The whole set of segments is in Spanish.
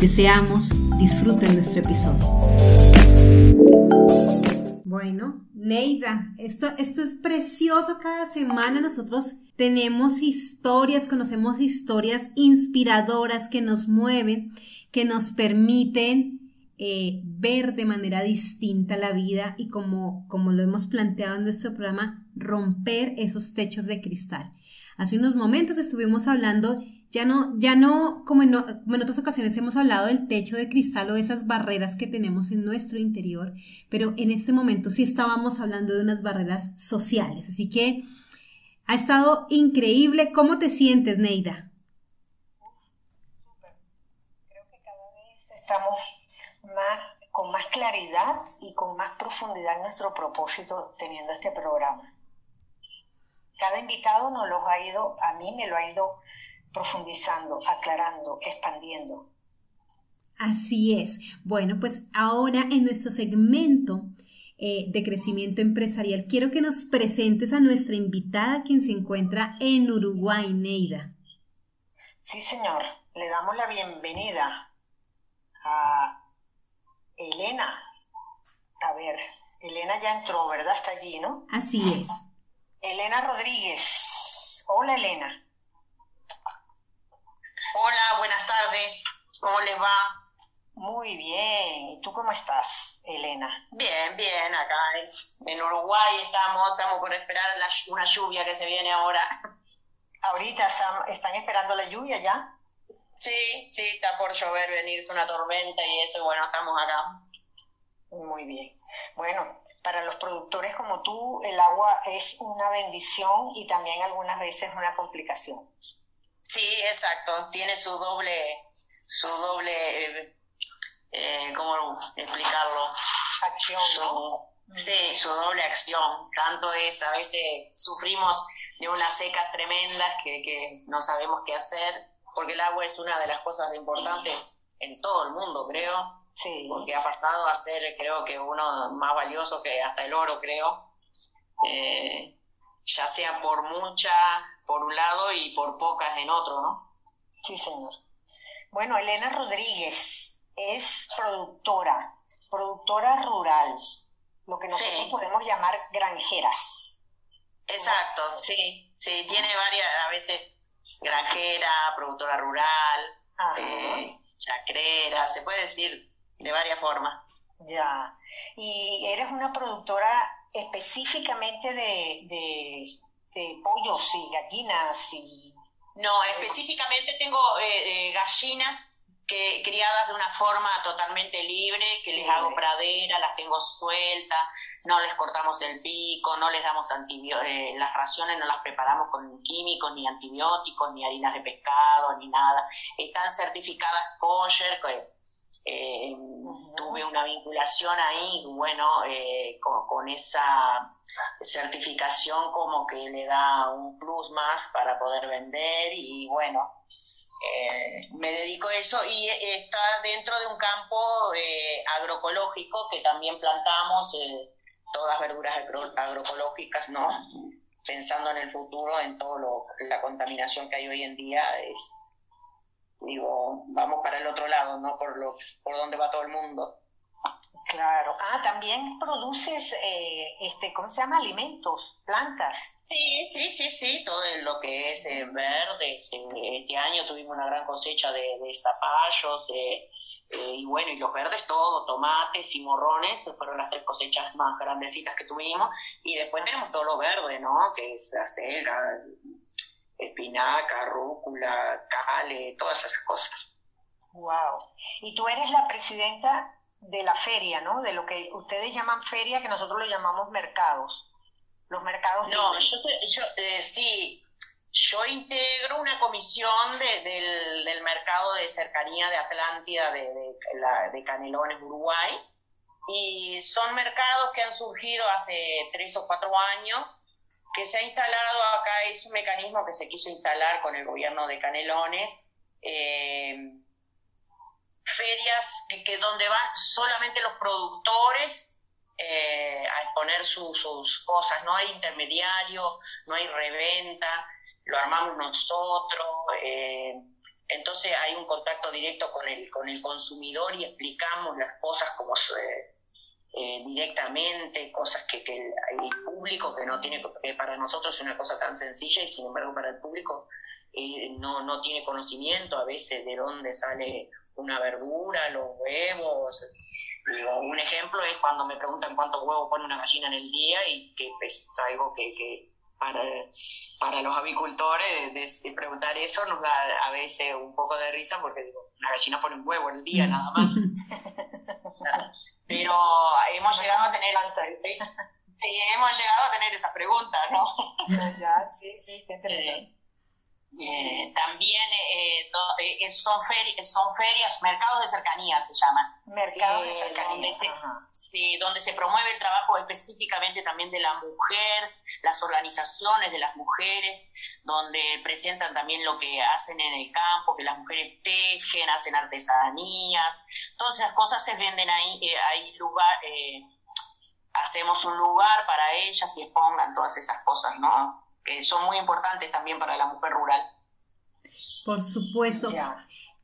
Deseamos disfruten nuestro episodio. Bueno, Neida, esto, esto es precioso. Cada semana nosotros tenemos historias, conocemos historias inspiradoras que nos mueven, que nos permiten eh, ver de manera distinta la vida y como, como lo hemos planteado en nuestro programa, romper esos techos de cristal. Hace unos momentos estuvimos hablando ya no, ya no, como en, otras ocasiones hemos hablado del techo de cristal o esas barreras que tenemos en nuestro interior, pero en este momento sí estábamos hablando de unas barreras sociales. Así que ha estado increíble. ¿Cómo te sientes, Neida? Súper. Creo que cada vez estamos más, con más claridad y con más profundidad en nuestro propósito teniendo este programa. Cada invitado nos lo ha ido, a mí me lo ha ido profundizando, aclarando, expandiendo. Así es. Bueno, pues ahora en nuestro segmento eh, de crecimiento empresarial, quiero que nos presentes a nuestra invitada, quien se encuentra en Uruguay, Neida. Sí, señor. Le damos la bienvenida a Elena. A ver, Elena ya entró, ¿verdad? Está allí, ¿no? Así es. Elena Rodríguez. Hola, Elena. Hola, buenas tardes. ¿Cómo les va? Muy bien. ¿Y tú cómo estás, Elena? Bien, bien. Acá en Uruguay estamos, estamos por esperar una lluvia que se viene ahora. ¿Ahorita están, esperando la lluvia ya? Sí, sí, está por llover, venirse una tormenta y eso, bueno, estamos acá. Muy bien. Bueno, para los productores como tú, el agua es una bendición y también algunas veces una complicación. Sí, exacto. Tiene su doble, su doble, eh, ¿cómo explicarlo? Acción, Sí, su doble acción. Tanto es, a veces sufrimos de una seca tremenda que, que no sabemos qué hacer, porque el agua es una de las cosas importantes en todo el mundo, creo. Sí. Porque ha pasado a ser, creo que uno más valioso que hasta el oro, creo. Eh, ya sea por mucha por un lado y por pocas en otro, ¿no? Sí, señor. Bueno, Elena Rodríguez es productora, productora rural, lo que nosotros podemos llamar granjeras. Exacto, sí, sí, tiene varias, a veces granjera, productora rural, eh, chacrera, se puede decir de varias formas. Ya, y eres una productora específicamente de este, pollos y gallinas y... No, específicamente tengo eh, eh, gallinas que criadas de una forma totalmente libre, que les hago pradera, las tengo sueltas, no les cortamos el pico, no les damos eh, las raciones no las preparamos con químicos, ni antibióticos, ni harinas de pescado, ni nada. Están certificadas kosher, eh, tuve una vinculación ahí, bueno, con, con, esa certificación como que le da un plus más para poder vender y bueno, eh, me dedico a eso y está dentro de un campo eh, agroecológico que también plantamos eh, todas verduras agroecológicas, ¿no? Pensando en el futuro, en todo lo, la contaminación que hay hoy en día, es, digo, vamos para el otro lado, ¿no? Por, lo, por donde va todo el mundo. Claro. Ah, también produces, eh, este, ¿cómo se llama? Alimentos, plantas. Sí, sí, sí, sí, todo lo que es eh, verde. Este año tuvimos una gran cosecha de, zapallos, eh, y bueno, y los verdes todo, tomates y morrones, fueron las tres cosechas más grandecitas que tuvimos. Y después tenemos todo lo verde, ¿no? Que es acelga, espinaca, rúcula, cale, todas esas cosas. Wow. ¿Y tú eres la presidenta de la feria, ¿no? De lo que ustedes llaman feria, que nosotros lo llamamos mercados. Los mercados. No, yo, yo eh, sí, yo integro una comisión del, mercado de cercanía de Atlántida, de, de Canelones, Uruguay, y son mercados que han surgido hace tres o cuatro años, que se ha instalado acá, es un mecanismo que se quiso instalar con el gobierno de Canelones, eh, que, donde van solamente los productores eh, a exponer sus cosas, no hay intermediario, no hay reventa, lo armamos nosotros. Eh, entonces hay un contacto directo con el, con el consumidor y explicamos las cosas como eh, directamente, cosas que, que el, público, que no tiene, para nosotros es una cosa tan sencilla y sin embargo para el público no, no tiene conocimiento a veces de dónde sale una verdura, los huevos. un ejemplo es cuando me preguntan cuántos huevos pone una gallina en el día y que es algo que, que para, para los avicultores de, preguntar eso nos da a veces un poco de risa porque digo, una gallina pone un huevo en el día nada más. Pero hemos llegado a tener sí, hemos llegado a tener esa pregunta, ¿no? ya, sí, sí, qué interesante. Eh, también eh, eh, son, son ferias, mercados de cercanía se llaman. Mercados de cercanía. Donde se, sí, donde se promueve el trabajo específicamente también de la mujer, las organizaciones de las mujeres, donde presentan también lo que hacen en el campo, que las mujeres tejen, hacen artesanías, todas esas cosas se venden ahí, hay lugar, hacemos un lugar para ellas y expongan todas esas cosas, ¿no? Son muy importantes también para la mujer rural. Por supuesto.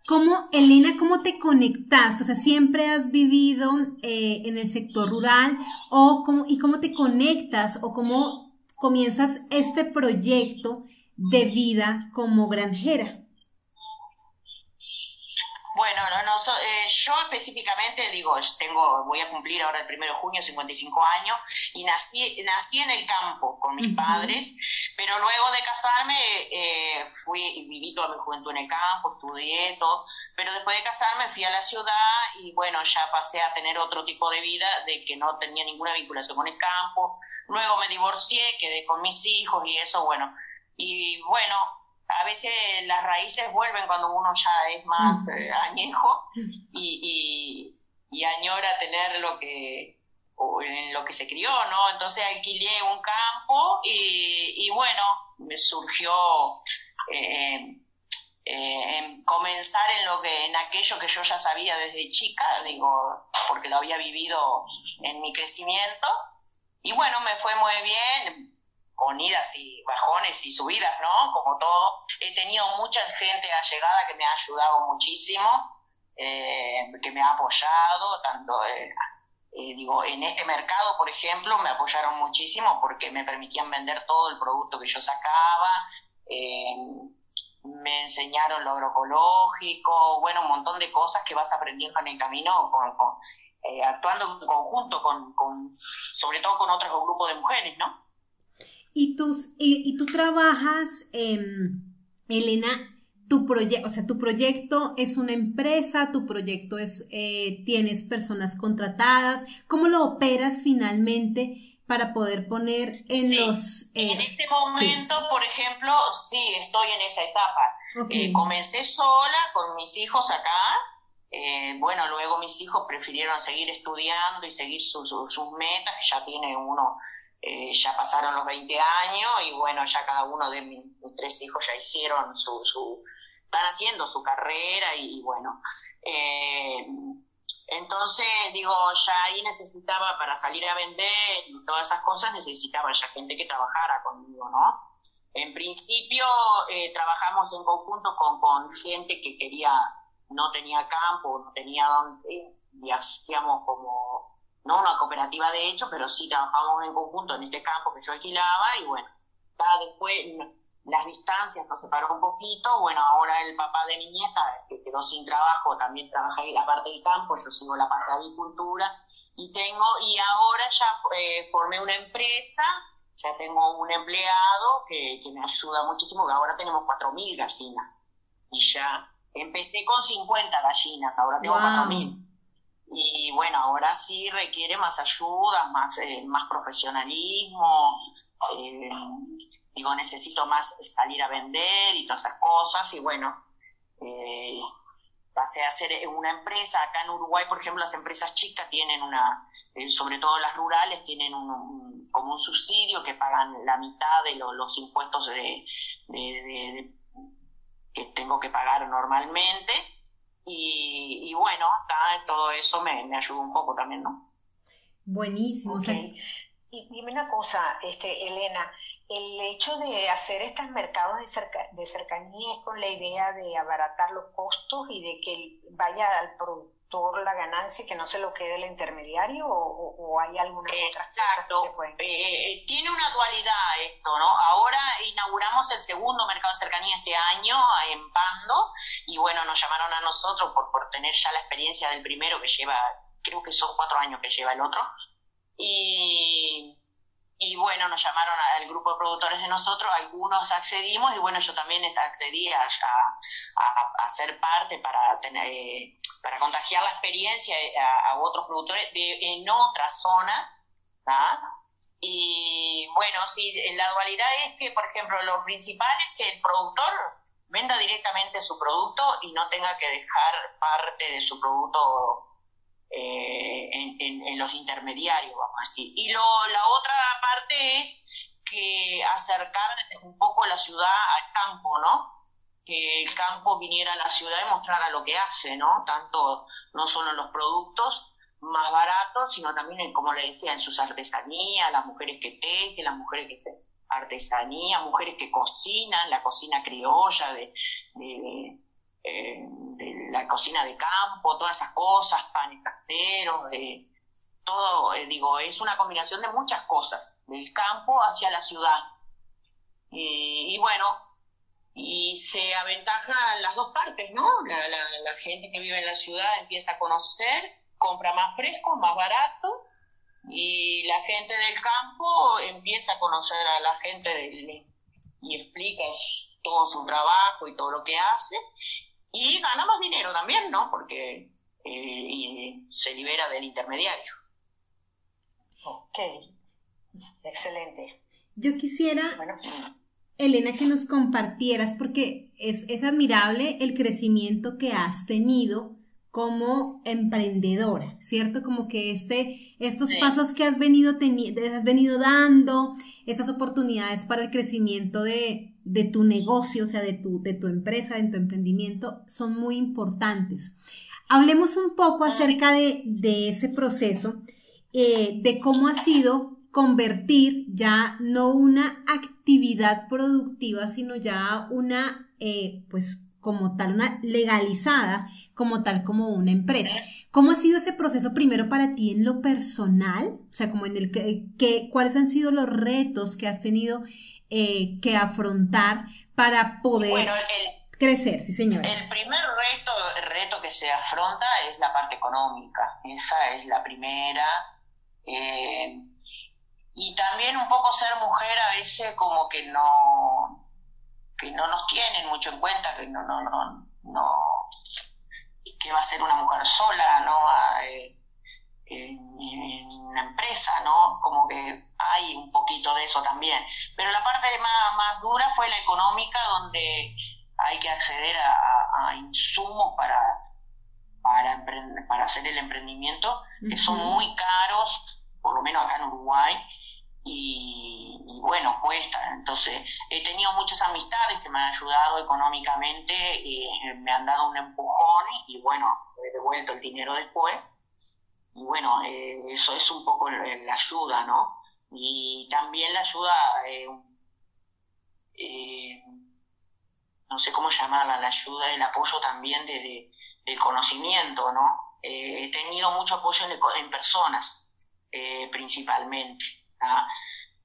¿Cómo, Elena, cómo te conectas? O sea, ¿siempre has vivido eh, en el sector rural? O cómo, ¿Y cómo te conectas o cómo comienzas este proyecto de vida como granjera? Bueno, no, no, eh, yo específicamente digo, tengo, voy a cumplir ahora el primero de junio 55 años y nací, nací en el campo con mis padres, pero luego de casarme eh, fui y viví toda mi juventud en el campo, estudié todo, pero después de casarme fui a la ciudad y bueno, ya pasé a tener otro tipo de vida de que no tenía ninguna vinculación con el campo. Luego me divorcié, quedé con mis hijos y eso, bueno. Y bueno, a veces las raíces vuelven cuando uno ya es más eh, añejo y, y, añora tener lo que en lo que se crió, ¿no? Entonces alquilé un campo y, y bueno, me surgió eh, eh, comenzar en lo que en aquello que yo ya sabía desde chica, digo, porque lo había vivido en mi crecimiento y bueno, me fue muy bien, con idas y bajones y subidas, ¿no? Como todo. He tenido mucha gente allegada que me ha ayudado muchísimo, eh, que me ha apoyado, tanto, eh, eh, digo, en este mercado, por ejemplo, me apoyaron muchísimo porque me permitían vender todo el producto que yo sacaba, me enseñaron lo agroecológico, bueno, un montón de cosas que vas aprendiendo en el camino con, actuando en conjunto con, con, sobre todo con otros grupos de mujeres, ¿no? Y, tus, y, tú trabajas, em, Elena, tu proyecto, o sea, tu proyecto es una empresa, tu proyecto es, eh, tienes personas contratadas, ¿cómo lo operas finalmente para poder poner en los... en eh, este momento, por ejemplo, sí, estoy en esa etapa. Eh, comencé sola con mis hijos acá, bueno, luego mis hijos prefirieron seguir estudiando y seguir sus metas, que ya tiene uno eh, ya pasaron los 20 años y bueno, ya cada uno de mis, tres hijos ya hicieron su, están haciendo su carrera y, bueno, eh, entonces digo, ya ahí necesitaba para salir a vender y todas esas cosas, necesitaba ya gente que trabajara conmigo, ¿no? En principio eh, trabajamos en conjunto con, con gente que quería, no tenía campo, no tenía donde, y hacíamos como no una cooperativa de hecho, pero sí trabajamos en conjunto en este campo que yo alquilaba y bueno, cada después las distancias nos separó un poquito, bueno, ahora el papá de mi nieta, que quedó sin trabajo, también trabaja en la parte del campo, yo sigo la parte de agricultura y tengo, y ahora ya eh, formé una empresa, ya tengo un empleado que, que me ayuda muchísimo, que ahora tenemos 4.000 gallinas y ya empecé con 50 gallinas, ahora tengo 4.000 y bueno, ahora sí requiere más ayuda, más, eh, más profesionalismo, eh, digo, necesito más salir a vender y todas esas cosas y bueno, eh, pasé a hacer una empresa. Acá en Uruguay, por ejemplo, las empresas chicas tienen una, eh, sobre todo las rurales, tienen un, como un subsidio que pagan la mitad de los impuestos de, que tengo que pagar normalmente. Y, bueno, todo eso me, me ayuda un poco también, ¿no? Buenísimo. Y dime una cosa, este, Elena, el hecho de hacer estos mercados de, de cercanía es con la idea de abaratar los costos y de que vaya al productor la ganancia y que no se lo quede el intermediario o, hay alguna Exacto. otra eh, eh, tiene una dualidad esto, ¿no? Ahora inauguramos el segundo mercado de cercanía este año en Pando y bueno, nos llamaron a nosotros por, por tener ya la experiencia del primero que lleva, creo que son cuatro años que lleva el otro y, y bueno, nos llamaron al grupo de productores de nosotros, algunos accedimos y bueno, yo también accedí a, a, ser parte para tener, para contagiar la experiencia a, otros productores de, en otra zona. Y bueno, sí, la dualidad es que, por ejemplo, lo principal es que el productor venda directamente su producto y no tenga que dejar parte de su producto eh, en, los intermediarios, vamos a decir. Y lo, la otra parte es que acercar un poco la ciudad al campo, ¿no? Que el campo viniera a la ciudad y mostrara lo que hace, ¿no? Tanto, no solo en los productos más baratos, sino también, en, como le decía, en sus artesanías, las mujeres que tejen, las mujeres que hacen artesanía, mujeres que cocinan, la cocina criolla de, de la cocina de campo, todas esas cosas, panes caseros, eh, todo, eh, digo, es una combinación de muchas cosas, del campo hacia la ciudad. y bueno, y se aventaja las dos partes, ¿no? La, la, gente que vive en la ciudad empieza a conocer, compra más fresco, más barato, y la gente del campo empieza a conocer a la gente del, y explica todo su trabajo y todo lo que hace, y gana más dinero también, ¿no? Porque eh, se libera del intermediario. Ok, excelente. Yo quisiera, Elena, que nos compartieras, porque es, es admirable el crecimiento que has tenido como emprendedora, ¿cierto? Como que este, estos pasos que has venido, has venido dando, esas oportunidades para el crecimiento de, de tu negocio, o sea, de tu, de tu empresa, de tu emprendimiento, son muy importantes. Hablemos un poco acerca de, de ese proceso, eh, de cómo ha sido convertir ya no una actividad productiva, sino ya una, eh, pues, como tal, una legalizada, como tal, como una empresa. ¿Cómo ha sido ese proceso primero para ti en lo personal? O sea, como en el que, que ¿cuáles han sido los retos que has tenido eh, que afrontar para poder crecer, sí señora. El primer reto, el reto que se afronta es la parte económica, esa es la primera. Eh, y también un poco ser mujer a veces como que no que no nos tienen mucho en cuenta que no no no no que va a ser una mujer sola no eh, en, una empresa, ¿no? Como que hay un poquito de eso también. Pero la parte más, más dura fue la económica, donde hay que acceder a, insumos para, para, para hacer el emprendimiento, que son muy caros, por lo menos acá en Uruguay, y, bueno, cuesta. Entonces, he tenido muchas amistades que me han ayudado económicamente, y me han dado un empujón y bueno, he devuelto el dinero después y bueno, eh, eso es un poco la ayuda, ¿no? Y también la ayuda, eh, eh, no sé cómo llamarla, la ayuda, el apoyo también de, del conocimiento, ¿no? he tenido mucho apoyo en, personas, principalmente, ¿ah?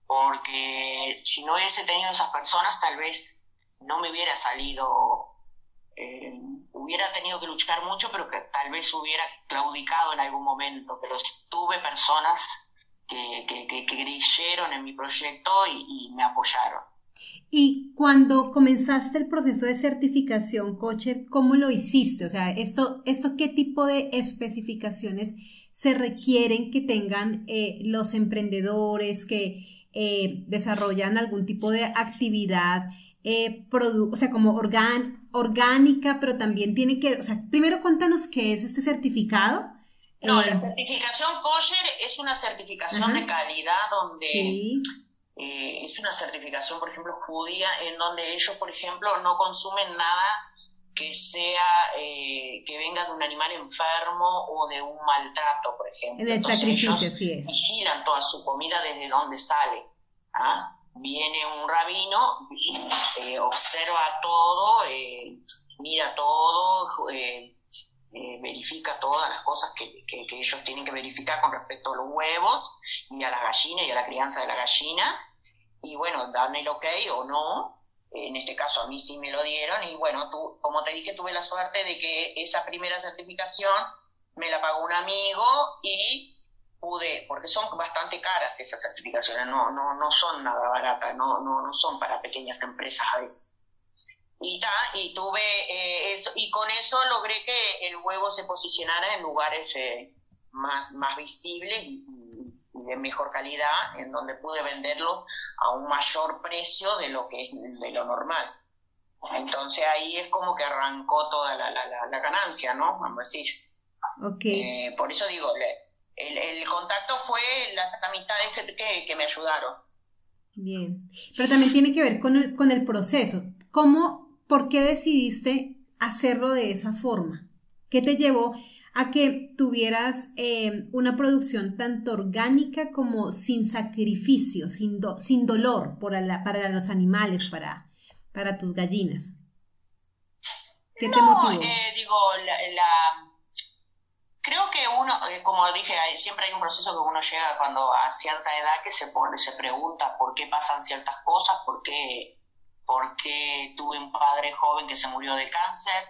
porque si no hubiese tenido esas personas, tal vez no me hubiera salido hubiera tenido que luchar mucho, pero que tal vez hubiera claudicado en algún momento. Pero tuve personas que, que, creyeron en mi proyecto y, me apoyaron. Y cuando comenzaste el proceso de certificación, coche, ¿cómo lo hiciste? O sea, esto, esto ¿qué tipo de especificaciones se requieren que tengan eh, los emprendedores que eh, desarrollan algún tipo de actividad eh, o sea, como orgánica, pero también tiene que, o sea, primero cuéntanos qué es este certificado. No, la certificación kosher es una certificación de calidad donde eh, es una certificación, por ejemplo, judía, en donde ellos, por ejemplo, no consumen nada que sea eh, que venga de un animal enfermo o de un maltrato, por ejemplo. De sacrificio, sí es. Vigilan toda su comida desde donde sale. ¿ah? Viene un rabino, eh, observa todo, eh, mira todo, verifica todas las cosas que, que, ellos tienen que verificar con respecto a los huevos y a la gallina y a la crianza de la gallina. Y bueno, dan el ok o no, en este caso a mí sí me lo dieron y bueno, tú, como te dije, tuve la suerte de que esa primera certificación me la pagó un amigo y pude, porque son bastante caras esas certificaciones, no, no, no son nada baratas, no, no, no son para pequeñas empresas a veces. Y, ta, y tuve eh, eso, y con eso logré que el huevo se posicionara en lugares eh, más, más visibles y, de mejor calidad, en donde pude venderlo a un mayor precio de lo que es de lo normal. Entonces ahí es como que arrancó toda la, la, ganancia, ¿no? Vamos a decir. Okay. Eh, por eso digo, el, el, contacto fue las amistades que, que, me ayudaron. Bien, pero también tiene que ver con el, con el proceso. ¿Cómo, por qué decidiste hacerlo de esa forma? ¿Qué te llevó a que tuvieras eh, una producción tanto orgánica como sin sacrificio, sin, sin dolor para los animales, para, para tus gallinas. ¿Qué te motivó? Eh, digo, la, como dije, siempre hay un proceso que uno llega cuando a cierta edad que se pone, se pregunta por qué pasan ciertas cosas, por qué, por qué tuve un padre joven que se murió de cáncer,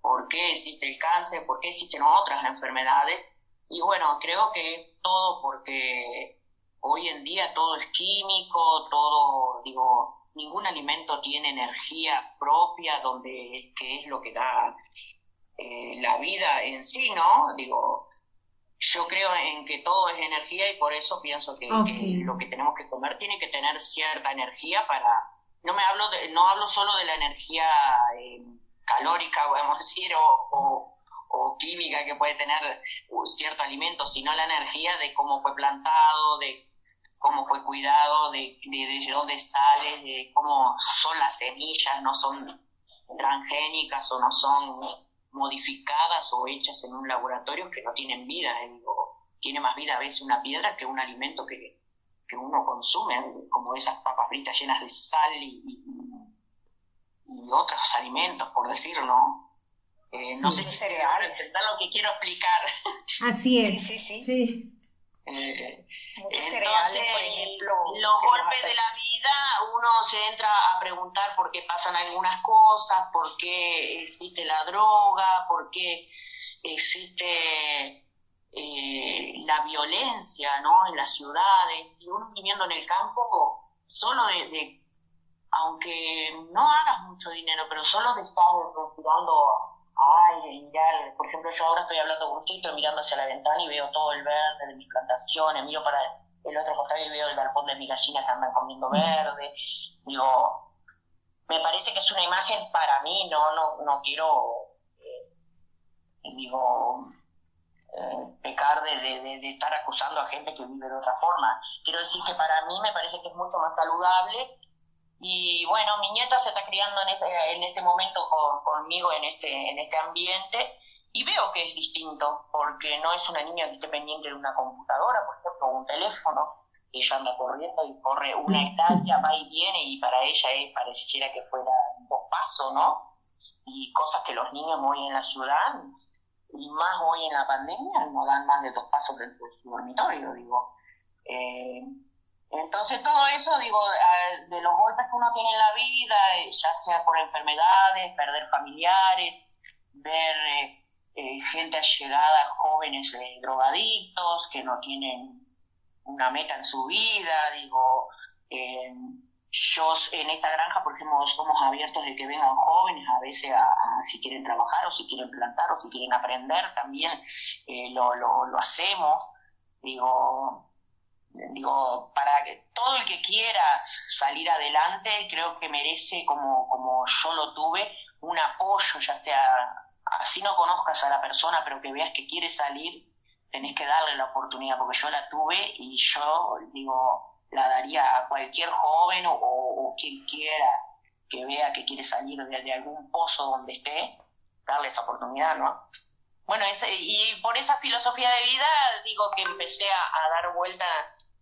por qué existe el cáncer, por qué existen otras enfermedades. Y bueno, creo que todo porque hoy en día todo es químico, todo, digo, ningún alimento tiene energía propia, donde que es lo que da eh, la vida en sí, ¿no? Digo, yo creo en que todo es energía y por eso pienso que, lo que tenemos que comer tiene que tener cierta energía para no me hablo de, no hablo solo de la energía eh, calórica, podemos decir, o, química que puede tener cierto alimento, sino la energía de cómo fue plantado, de cómo fue cuidado, de, de, dónde sale, de cómo son las semillas, no son transgénicas o no son modificadas o hechas en un laboratorio que no tienen vida. Eh, digo, tiene más vida a veces una piedra que un alimento que, que uno consume, como esas papas fritas llenas de sal y, y otros alimentos, por decirlo. Eh, no sé si se entender lo que quiero explicar. Así es. Sí, sí, sí. Eh, entonces, por ejemplo, los golpes de la vida, uno se entra a preguntar por qué pasan algunas cosas, por qué existe la droga, por qué existe eh, la violencia ¿no? en las ciudades. Y uno viviendo en el campo, solo de aunque no hagas mucho dinero, pero solo de estar respirando aire mirar, por ejemplo, yo ahora estoy hablando con usted, estoy mirando hacia la ventana y veo todo el verde de mis plantaciones, miro para el otro costado y veo el galpón de mis gallinas que andan comiendo verde, digo, me parece que es una imagen para mí, no, no, no quiero, eh, digo, eh, pecar de, de, de, estar acusando a gente que vive de otra forma. Quiero decir que para mí me parece que es mucho más saludable y bueno, mi nieta se está criando en este, en este momento conmigo, en este, en este ambiente, y veo que es distinto, porque no es una niña que esté pendiente de una computadora, por ejemplo, o un teléfono. Ella anda corriendo y corre una estancia, va y viene, y para ella es, pareciera que fuera dos pasos, ¿no? Y cosas que los niños hoy en la ciudad, y más hoy en la pandemia, no dan más de dos pasos dentro de su dormitorio, digo. Eh, entonces todo eso, digo, de los golpes que uno tiene en la vida, eh, ya sea por enfermedades, perder familiares, ver eh, eh, gente allegada, jóvenes drogadictos que no tienen una meta en su vida, digo, yo en esta granja, por ejemplo, somos abiertos de que vengan jóvenes a veces a, si quieren trabajar o si quieren plantar o si quieren aprender, también lo, lo, lo hacemos. Digo, digo, para que todo el que quiera salir adelante, creo que merece, como, como yo lo tuve, un apoyo, ya sea, así no conozcas a la persona, pero que veas que quiere salir, tenés que darle la oportunidad, porque yo la tuve y yo, digo, la daría a cualquier joven o, quien quiera que vea que quiere salir de, algún pozo donde esté, darle esa oportunidad, ¿no? Bueno, y por esa filosofía de vida digo que empecé a, dar vuelta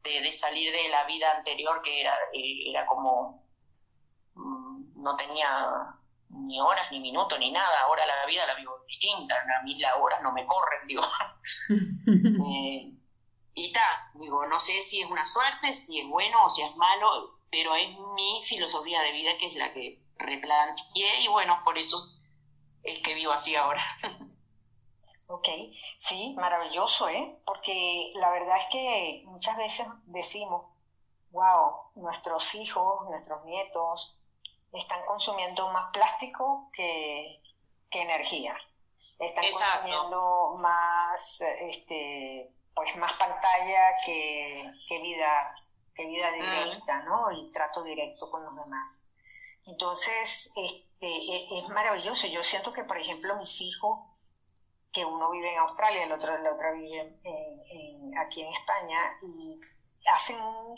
de, salir de la vida anterior que era, eh, era como mm, no tenía ni horas, ni minutos, ni nada. Ahora la vida la vivo distinta. A mí las horas no me corren, digo. Eh, y ta, digo, no sé si es una suerte, si es bueno o si es malo, pero es mi filosofía de vida que es la que replanteé y bueno, por eso es que vivo así ahora. Ok, sí, maravilloso, ¿eh? Porque la verdad es que muchas veces decimos, wow, nuestros hijos, nuestros nietos, están consumiendo más plástico que, energía. Están consumiendo más, este, pues más pantalla que, vida, que vida directa, ¿no? Y trato directo con los demás. Entonces, este, e, es, maravilloso. Yo siento que, por ejemplo, mis hijos, que uno vive en Australia, el otro, el otro vive aquí en España, y hacen un,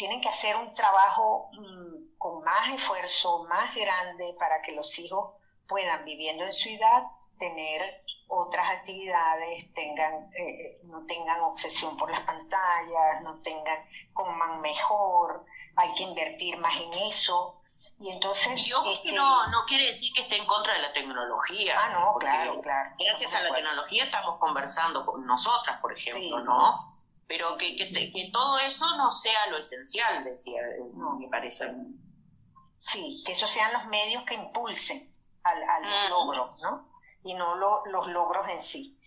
tienen que hacer un trabajo mm, con más esfuerzo, más grande para que los hijos puedan, viviendo en ciudad, tener otras actividades, tengan, eh, no tengan obsesión por las pantallas, no tengan, coman mejor, hay que invertir más en eso. Y entonces... Y este, no, no quiere decir que esté en contra de la tecnología. Ah, no, claro, claro. Gracias a la tecnología estamos conversando con nosotras, por ejemplo, ¿no? Pero que, que, que, todo eso no sea lo esencial, decía, no, me parece Sí, que esos sean los medios que impulsen al, al logro, ¿no? Y no los logros en sí.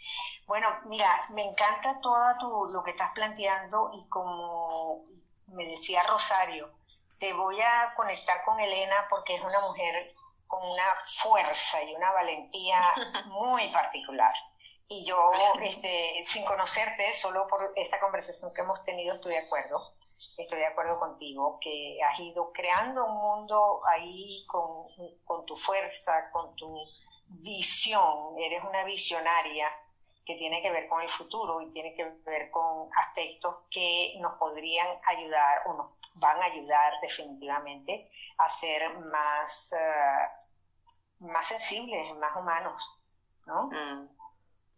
Bueno, mira, me encanta todo tu, lo que estás planteando y como me decía Rosario, te voy a conectar con Elena porque es una mujer con una fuerza y una valentía muy particular. Y yo, este, sin conocerte, solo por esta conversación que hemos tenido, estoy de acuerdo estoy de acuerdo contigo, que has ido creando un mundo ahí con, con tu fuerza, con tu visión, eres una visionaria que tiene que ver con el futuro y tiene que ver con aspectos que nos podrían ayudar o nos van a ayudar definitivamente a ser más, uh, más sensibles, más humanos, ¿no? Mm.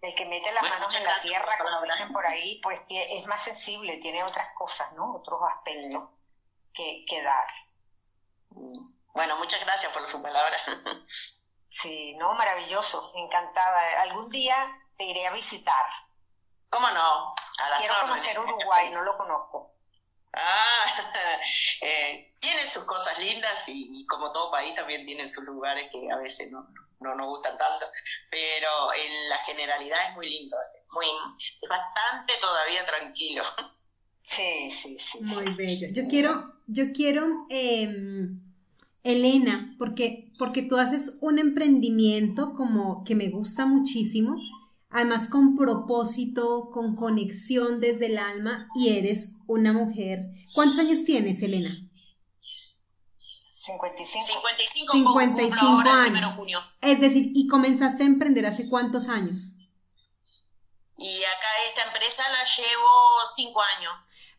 El que mete las manos en la tierra, como dicen por ahí, pues es más sensible, tiene otras cosas, ¿no? Otros aspectos que, que dar. Bueno, muchas gracias por su palabra. Sí, no, maravilloso, encantada. Algún día te iré a visitar. ¿Cómo no? A Quiero conocer Uruguay, no lo conozco. Ah, eh, tiene sus cosas lindas y, como todo país también tiene sus lugares que a veces no, no nos gustan tanto, pero en la generalidad es muy lindo, muy, es bastante todavía tranquilo. Sí, sí, sí. Muy bello. Yo quiero, yo quiero, em, Elena, porque, porque tú haces un emprendimiento como que me gusta muchísimo, además con propósito, con conexión desde el alma y eres una mujer. ¿Cuántos años tienes, Elena? 55. 55, años. Es decir, ¿y comenzaste a emprender hace cuántos años? Y acá esta empresa la llevo cinco años.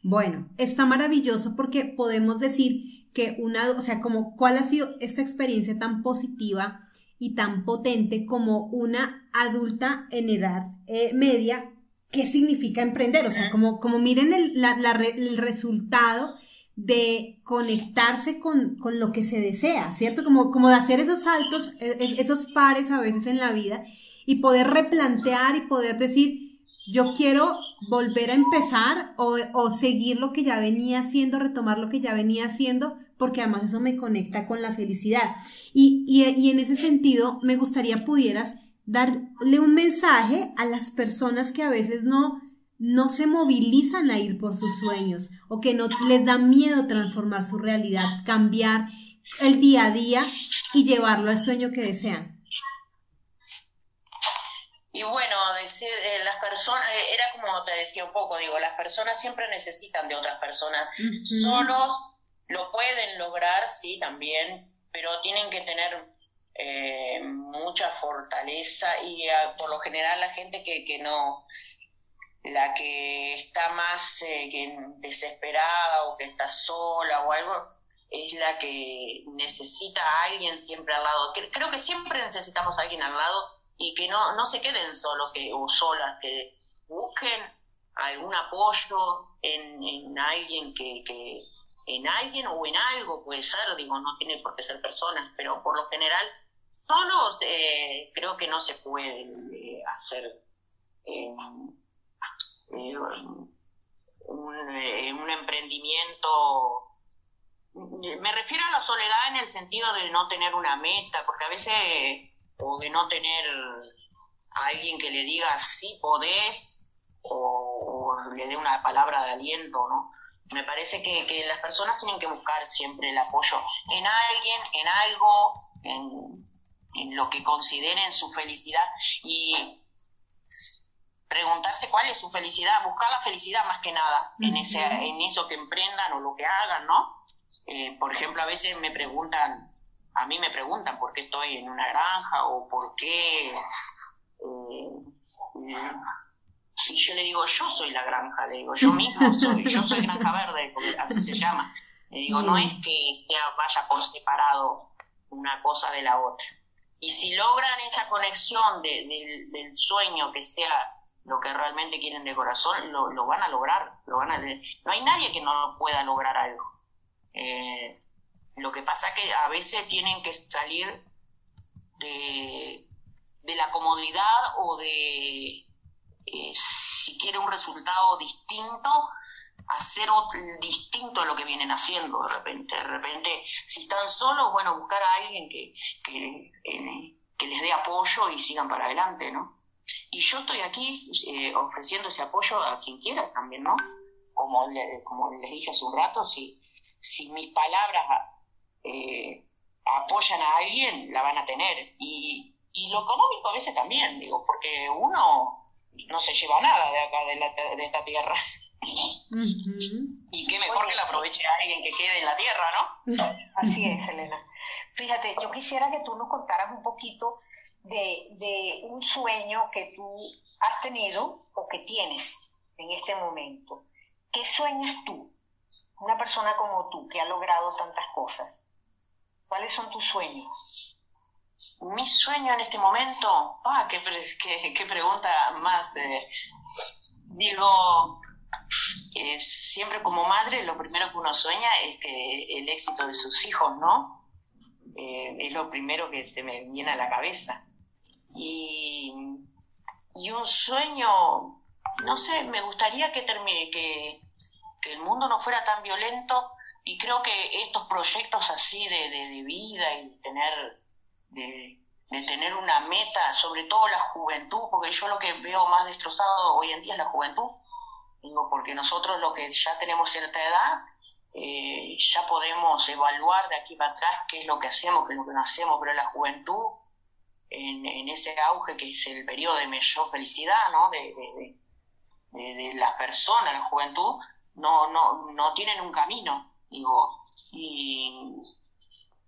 Bueno, está maravilloso porque podemos decir que una, o sea, como cuál ha sido esta experiencia tan positiva y tan potente como una adulta en edad eh, media, ¿qué significa emprender? O sea, como, como miren el, el resultado de conectarse con, con, lo que se desea, ¿cierto? Como, como de hacer esos saltos, e, esos pares a veces en la vida y poder replantear y poder decir, yo quiero volver a empezar o, o seguir lo que ya venía haciendo, retomar lo que ya venía haciendo, porque además eso me conecta con la felicidad. Y, y, y en ese sentido, me gustaría pudieras darle un mensaje a las personas que a veces no, no se movilizan a ir por sus sueños o que no les da miedo transformar su realidad, cambiar el día a día y llevarlo al sueño que desean. Y bueno, decir, eh, las personas, eh, era como te decía un poco, digo, las personas siempre necesitan de otras personas. Solos lo pueden lograr, sí, también, pero tienen que tener eh, mucha fortaleza y por lo general la gente que, que no, la que está más que desesperada o que está sola o algo, es la que necesita a alguien siempre al lado. Creo que siempre necesitamos a alguien al lado y que no, no se queden solos que, o solas, que busquen algún apoyo en, en alguien que, que, en alguien o en algo puede ser, digo, no tiene por qué ser personas, pero por lo general solos eh, creo que no se puede eh, hacer eh, un, un emprendimiento me refiero a la soledad en el sentido de no tener una meta, porque a veces, o de no tener a alguien que le diga sí podés, o, le dé una palabra de aliento, ¿no? Me parece que, que, las personas tienen que buscar siempre el apoyo en alguien, en algo, en, en lo que consideren su felicidad y preguntarse cuál es su felicidad, buscar la felicidad más que nada en, ese, en eso que emprendan o lo que hagan, ¿no? Eh, por ejemplo, a veces me preguntan, a mí me preguntan por qué estoy en una granja o por qué... Eh, y yo le digo, yo soy la granja, le digo, yo mismo soy, yo soy granja verde, así se llama. Le digo, no es que sea, vaya por separado una cosa de la otra. Y si logran esa conexión del sueño que sea lo que realmente quieren de corazón, lo, lo van a lograr. Lo van a, no hay nadie que no pueda lograr algo. Eh, lo que pasa que a veces tienen que salir de, de la comodidad o de, eh, si quiere un resultado distinto, hacer distinto a lo que vienen haciendo de repente. De repente, si están solos, bueno, buscar a alguien que, que, eh, que les dé apoyo y sigan para adelante, ¿no? Y yo estoy aquí ofreciendo ese apoyo a quien quiera también, ¿no? Como, como les dije hace un rato, si, si mis palabras eh, apoyan a alguien, la van a tener. Y, y lo económico a veces también, digo, porque uno no se lleva nada de acá, de, la, de esta tierra. Y qué mejor que la aproveche a alguien que quede en la tierra, ¿no? Así es, Elena. Fíjate, yo quisiera que tú nos contaras un poquito de, un sueño que tú has tenido o que tienes en este momento. ¿Qué sueñas tú? Una persona como tú que ha logrado tantas cosas, ¿cuáles son tus sueños? Mi sueño en este momento, ah, qué, qué, pregunta más. Eh, digo, siempre como madre lo primero que uno sueña es que el éxito de sus hijos, ¿no? Eh, es lo primero que se me viene a la cabeza. Y, y un sueño, no sé, me gustaría que termine, que, el mundo no fuera tan violento y creo que estos proyectos así de, de, vida y tener de, tener una meta, sobre todo la juventud, porque yo lo que veo más destrozado hoy en día es la juventud, digo, porque nosotros lo que ya tenemos cierta edad, eh, ya podemos evaluar de aquí para atrás qué es lo que hacemos, qué es lo que no hacemos, pero la juventud, en, ese auge que es el periodo de mayor felicidad, ¿no? De, de, de las personas, la juventud, no, no, no tienen un camino, digo, y,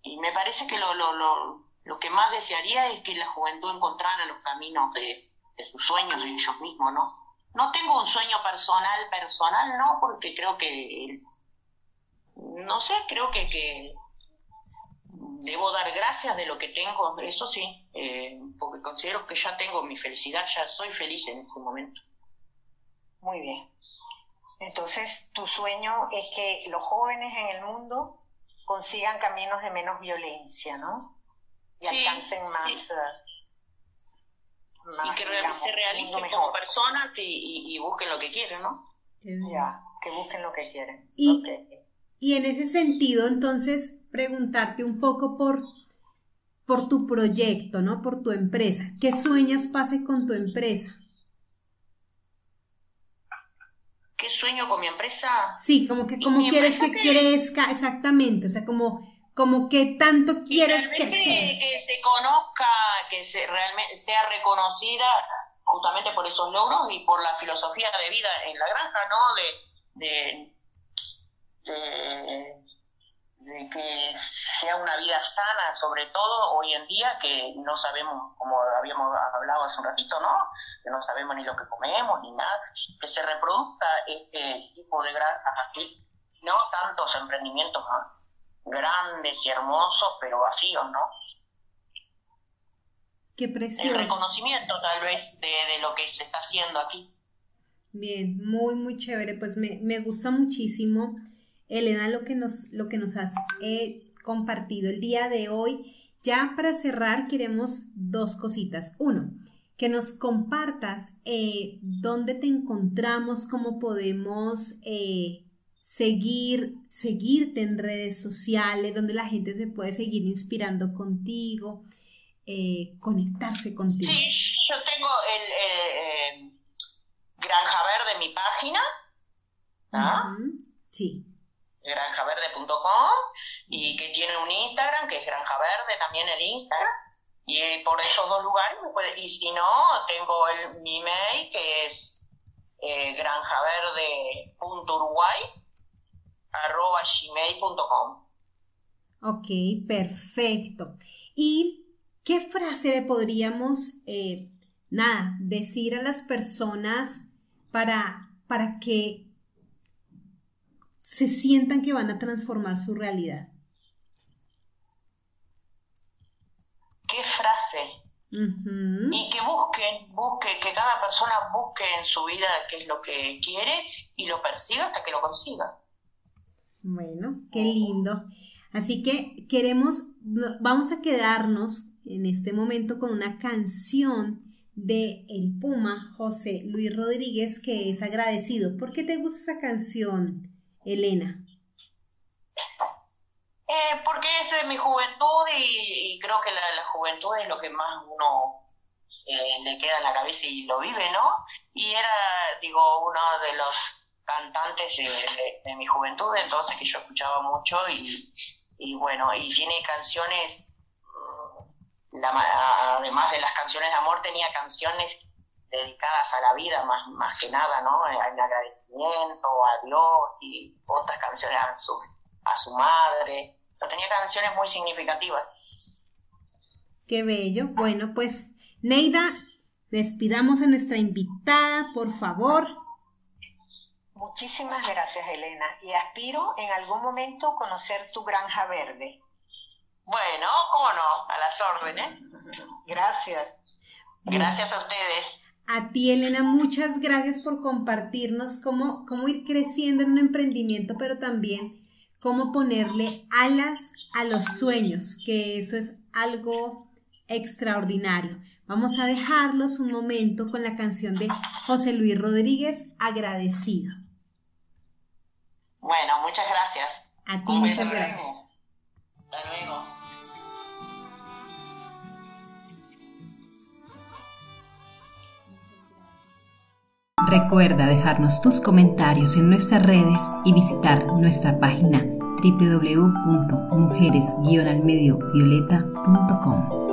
y me parece que lo, lo, lo, lo, que más desearía es que la juventud encontrara los caminos de, de sus sueños de ellos mismos, ¿no? No tengo un sueño personal, personal, ¿no? Porque creo que, no sé, creo que, que debo dar gracias de lo que tengo, eso sí, eh, porque considero que ya tengo mi felicidad, ya soy feliz en este momento. Muy bien. Entonces, tu sueño es que los jóvenes en el mundo consigan caminos de menos violencia, ¿no? Y alcancen más... Eh, y que se realicen como personas y, busquen lo que quieren, ¿no? Ya, que busquen lo que quieren. Y, y en ese sentido, entonces, preguntarte un poco por, por tu proyecto, ¿no? Por tu empresa. ¿Qué sueñas pase con tu empresa? ¿Qué sueño con mi empresa? Sí, como que como quieres que, crezca, exactamente, o sea, como como que tanto quieres que, que se conozca, que se realmente sea reconocida justamente por esos logros y por la filosofía de vida en la granja, ¿no? De, de, de, que sea una vida sana, sobre todo hoy en día, que no sabemos, como habíamos hablado hace un ratito, ¿no? Que no sabemos ni lo que comemos ni nada, que se reproduzca este tipo de granja así, no tantos emprendimientos grandes y hermosos, pero vacíos, ¿no? Qué precioso. El reconocimiento tal vez de, lo que se está haciendo aquí. Bien, muy, muy chévere. Pues me, me gusta muchísimo, Elena, lo que nos, lo que nos has eh, compartido el día de hoy. Ya para cerrar, queremos dos cositas. Uno, que nos compartas eh, dónde te encontramos, cómo podemos eh, seguir, seguirte en redes sociales, donde la gente se puede seguir inspirando contigo, eh, conectarse contigo. Sí, yo tengo el Granja Verde, mi página. ¿ah? Sí. Granjaverde.com y que tiene un Instagram que es Granja Verde, también el Instagram. Y por esos dos lugares me puede, y si no, tengo el, mi mail que es eh, granjaverde.uruguay arroba gmail.com. Ok, perfecto. ¿Y qué frase le podríamos, eh, nada, decir a las personas para, para que se sientan que van a transformar su realidad? ¿Qué frase? Y que busquen, busquen, que cada persona busque en su vida qué es lo que quiere y lo persiga hasta que lo consiga. Bueno, qué lindo. Así que queremos, vamos a quedarnos en este momento con una canción de El Puma, José Luis Rodríguez, que es agradecido. ¿Por qué te gusta esa canción, Elena? Eh, porque es de mi juventud y, creo que la, juventud es lo que más uno eh, le queda en la cabeza y lo vive, ¿no? Y era, digo, uno de los cantantes de, mi juventud, entonces que yo escuchaba mucho y, bueno, y tiene canciones, mm, además de las canciones de amor, tenía canciones dedicadas a la vida más, más que nada, ¿no? En agradecimiento a Dios y otras canciones a su, a su madre, pero tenía canciones muy significativas. Qué bello. Bueno, pues Neida, despidamos a nuestra invitada, por favor. Muchísimas gracias, Elena, y aspiro en algún momento conocer tu granja verde. Bueno, cómo no, a las órdenes. Gracias. Gracias a ustedes. A ti, Elena, muchas gracias por compartirnos cómo, cómo ir creciendo en un emprendimiento, pero también cómo ponerle alas a los sueños, que eso es algo extraordinario. Vamos a dejarlos un momento con la canción de José Luis Rodríguez, Agradecido. Bueno, muchas gracias. A ti, muchas gracias. Hasta luego. Recuerda dejarnos tus comentarios en nuestras redes y visitar nuestra página www.mujeres-almediovioleta.com.